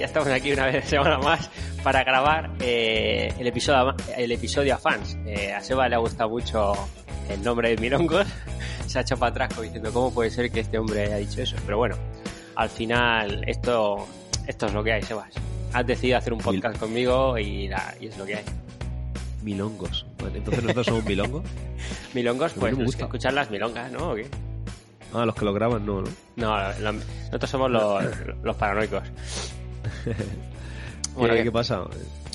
Ya estamos aquí una vez semana más para grabar eh, el, episodio, el episodio a fans. Eh, a Seba le ha gustado mucho el nombre de milongos. Se ha hecho para atrás como diciendo cómo puede ser que este hombre haya dicho eso. Pero bueno, al final esto, esto es lo que hay, Sebas. Has decidido hacer un podcast conmigo y, la- y es lo que hay. Milongos. Entonces nosotros somos milongos. Milongos, Pues pues no los que escuchan las milongas, ¿no? ¿O qué? Ah, los que lo graban no, ¿no? No, lo- nosotros somos los, los paranoicos. Bueno, ¿Qué, ¿qué- ¿Qué pasa?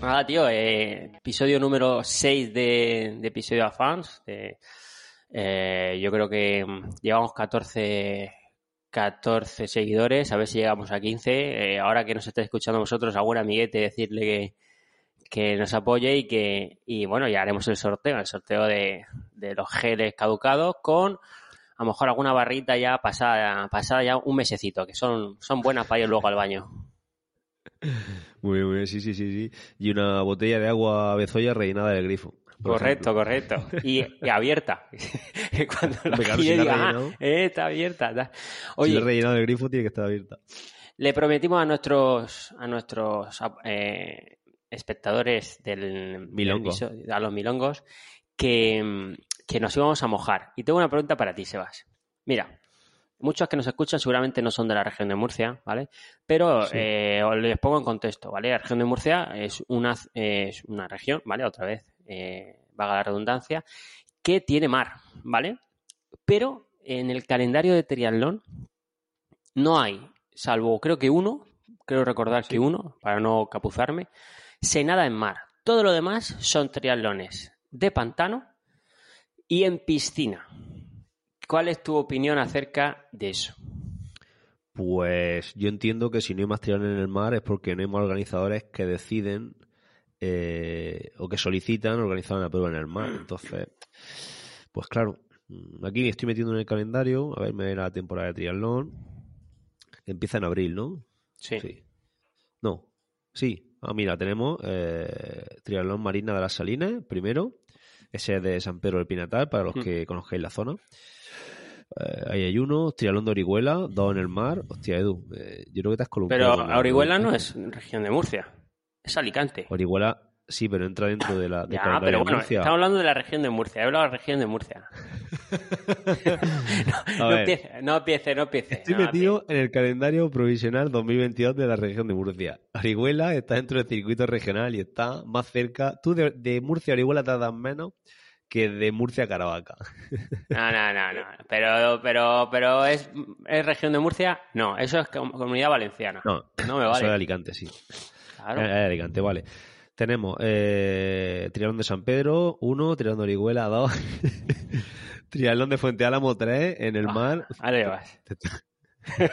Nada, tío, eh, episodio número 6 de, de episodio a fans. de- eh, yo creo que mm, llevamos 14, 14 seguidores, a ver si llegamos a 15. Eh, ahora que nos estáis escuchando vosotros, algún amiguete, decirle que, que nos apoye y que, y bueno, ya haremos el sorteo, el sorteo de, de los geles caducados con a lo mejor alguna barrita ya pasada, pasada ya un mesecito, que son, son buenas para ir luego al baño. Muy bien, muy bien, sí, sí, sí, sí. Y una botella de agua bezoya rellenada del grifo. Correcto, ejemplo. correcto. Y, y abierta. Cuando la claro, si diga, "Ah, rellenado". eh, está abierta. ta". Si Oye, he rellenado del grifo, tiene que estar abierta. le prometimos a nuestros a nuestros eh, espectadores del, Milongo. a los milongos, que, que nos íbamos a mojar. Y tengo una pregunta para ti, Sebas. Mira, muchos que nos escuchan seguramente no son de la región de Murcia, ¿vale? Pero Sí. eh, os les pongo en contexto, ¿vale? La región de Murcia es una, es una región, ¿vale? Otra vez, eh, vaga la redundancia, que tiene mar, ¿vale? Pero en el calendario de triatlón no hay, salvo creo que uno, creo recordar que uno, para no capuzarme, se nada en mar. Todo lo demás son triatlones de pantano y en piscina. ¿Cuál es tu opinión acerca de eso? Pues yo entiendo que si no hay más triatlón en el mar es porque no hay más organizadores que deciden eh, o que solicitan organizar una prueba en el mar. Entonces, pues claro, mm, aquí me estoy metiendo en el calendario, a ver, me la temporada de triatlón, que empieza en abril, ¿no? Sí. Sí. No, sí. Ah, mira, tenemos eh, Triatlón Marina de las Salinas, primero. Ese es de San Pedro del Pinatar, para los Hmm. que conozcáis la zona. Eh, ahí hay uno, Triatlón de Orihuela, dos en el mar. Hostia, Edu, eh, yo creo que te has columpiado. Pero Orihuela no es región de Murcia, es Alicante. Orihuela, sí, pero entra dentro de la. Ya, pero de bueno, Murcia. estamos hablando de la región de Murcia. He hablado de la región de Murcia. No, empiece, no empiece, no empiece. Estoy no metido en el calendario provisional 2022 de la región de Murcia. Orihuela está dentro del circuito regional y está más cerca. Tú de, de Murcia a Orihuela tardas menos que de Murcia a Caravaca. No, no, no, no. Pero, pero, pero ¿es, ¿es región de Murcia? No, eso es com- comunidad valenciana. No, No me eso es de vale. Alicante, sí. Claro. Es de Alicante, vale. Tenemos eh, Triatlón de San Pedro, 1, Triatlón de Orihuela, 2, Triatlón de Fuente Álamo, 3, en el Ah, mar. Ahí vas.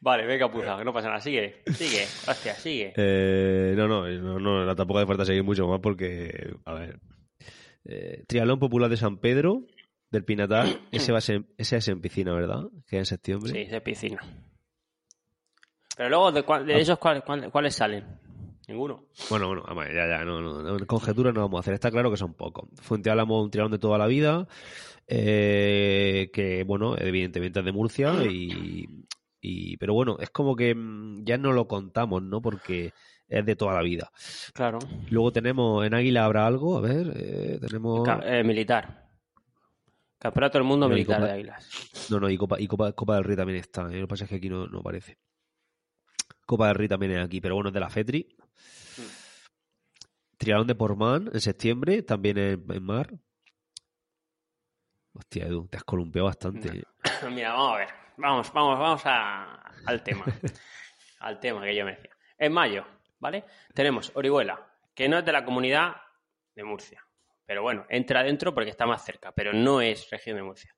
vale, venga, puza, que no pasa nada. Sigue, sigue, hostia, sigue. Eh, no, no, no, no, tampoco hace falta seguir mucho más porque, a ver. Eh, Triatlón Popular de San Pedro, del Pinatar, ese, va a ser, ese es en piscina, ¿verdad? Que es en septiembre. Sí, de piscina. Pero luego, ¿de, de Ah. esos cuál- cuál- cuáles salen? Ninguno. Bueno, bueno, vamos, ya, ya, no, no, no, conjeturas no vamos a hacer. Está claro que son pocos. Fuente Álamo, un triatlón de toda la vida, eh, que, bueno, evidentemente es de Murcia, y, y- pero bueno, es como que mm, ya no lo contamos, ¿no? Porque es de toda la vida. Claro. Luego tenemos, en Águila habrá algo, a ver, eh, tenemos... Eh, militar. Campeonato del mundo militar Copa- de Águilas. No, no, y Copa, y Copa, Copa del Rey también está. ¿eh? Lo que pasa es que aquí no, no aparece. Copa del Rey también es aquí, pero bueno, es de la FETRI. Triatlón de Portman en septiembre, también en, en mar. Hostia, Edu, te has columpiado bastante. Mira, vamos a ver. Vamos, vamos, vamos a- al tema. al tema que yo me decía. En mayo, ¿vale? Tenemos Orihuela, que no es de la comunidad de Murcia. Pero bueno, entra dentro porque está más cerca, pero no es región de Murcia.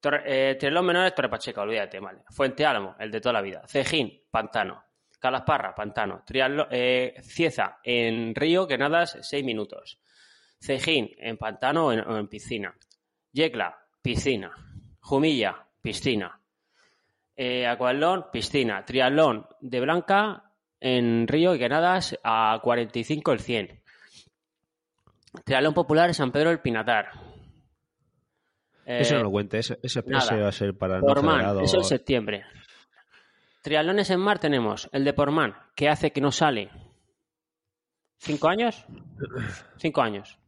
Torre, eh, menores, Torre Pacheca, olvídate, vale. Fuente Álamo, el de toda la vida. Cejín, pantano. Calasparra, pantano. eh, Cieza, en río, que nadas 6 minutos. Cejín, en pantano o en, piscina. Yecla, piscina. Jumilla, piscina. Eh, Acuatlón, piscina. Triatlón de Blanca, en río y que nadas a 45 el 100. Triatlón popular San Pedro del Pinatar. eso no lo cuente, ese, ese, va a ser para el no Eso en septiembre. Triatlones en mar tenemos el de Portman, que hace que no sale. ¿Cinco años? Cinco años.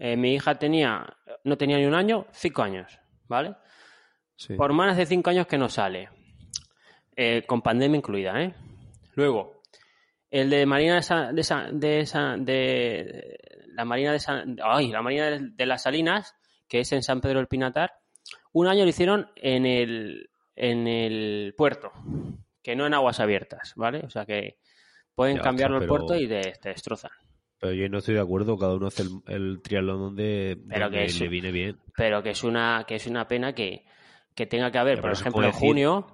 Eh, mi hija tenía, no tenía ni un año, cinco años, ¿vale? Sí. Portman hace cinco años que no sale. Eh, con pandemia incluida, ¿eh? Luego, el de Marina de, de, de, la Marina de ay, la Marina de, las Salinas, que es en San Pedro del Pinatar, un año lo hicieron en el en el puerto, que no en aguas abiertas, ¿vale? O sea que pueden cambiarlo el puerto y te, destrozan. Pero yo no estoy de acuerdo, cada uno hace el, triatlón donde, pero que le viene bien. Pero que es una, que es una pena que, tenga que haber, por ejemplo, en junio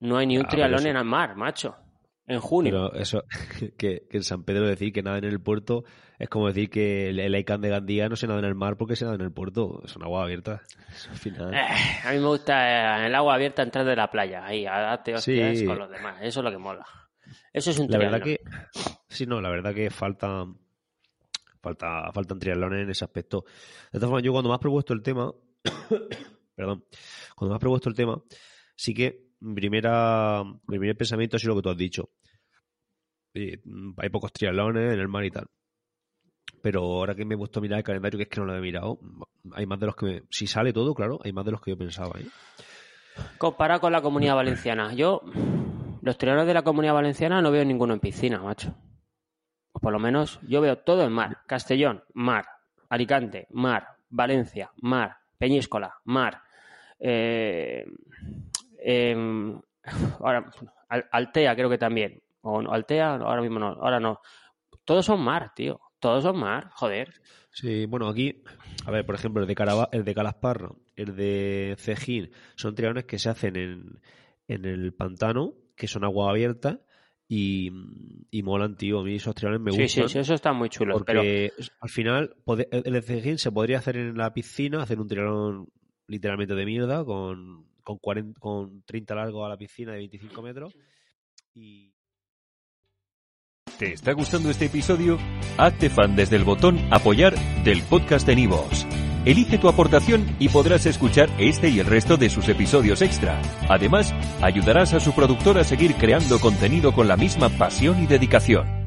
no hay ni un triatlón en el mar, macho. En junio. Pero eso, que, en San Pedro decir que nada en el puerto es como decir que el, Icán de Gandía no se nada en el mar porque se nada en el puerto. Es un agua abierta. Al final. Eh, a mí me gusta en el agua abierta entrar de la playa. Ahí, a darte hostias con los demás. Eso es lo que mola. Eso es un La verdad que. Sí, no, la verdad que falta. Falta, faltan triatlones en ese aspecto. De todas formas, yo cuando me has propuesto el tema. perdón. Cuando me has propuesto el tema, sí que primera, mi primer pensamiento ha sido lo que tú has dicho. Mm, hay pocos triatlones en el mar y tal. Pero ahora que me he puesto a mirar el calendario, que es que no lo he mirado, hay más de los que... Si sale todo, claro, hay más de los que yo pensaba. ¿eh? Comparado con la comunidad valenciana. Yo, los triatlones de la comunidad valenciana no veo ninguno en piscina, macho. O por lo menos yo veo todo en mar. Castellón, mar. Alicante, mar. Valencia, mar. Peñíscola, mar. Eh, Em, ahora, Altea creo que también. O Altea, ahora mismo no, ahora no. Todos son mar, tío. Todos son mar, joder. Sí, bueno, aquí, a ver, por ejemplo, el de, Caraba, el de Calasparro, el de Cejín, son trianones que se hacen en, en el pantano, que son agua abierta, y, y, molan, tío. A mí esos trianones me gustan. Sí, sí, sí, eso está muy chulo. Porque al final, el de Cejín se podría hacer en la piscina, hacer un trianón literalmente de mierda, con con, 40, con 30 largo a la piscina de 25 metros. Y... ¿Te está gustando este episodio? Hazte fan desde el botón apoyar del podcast de Nivos. Elige tu aportación y podrás escuchar este y el resto de sus episodios extra. Además, ayudarás a su productor a seguir creando contenido con la misma pasión y dedicación.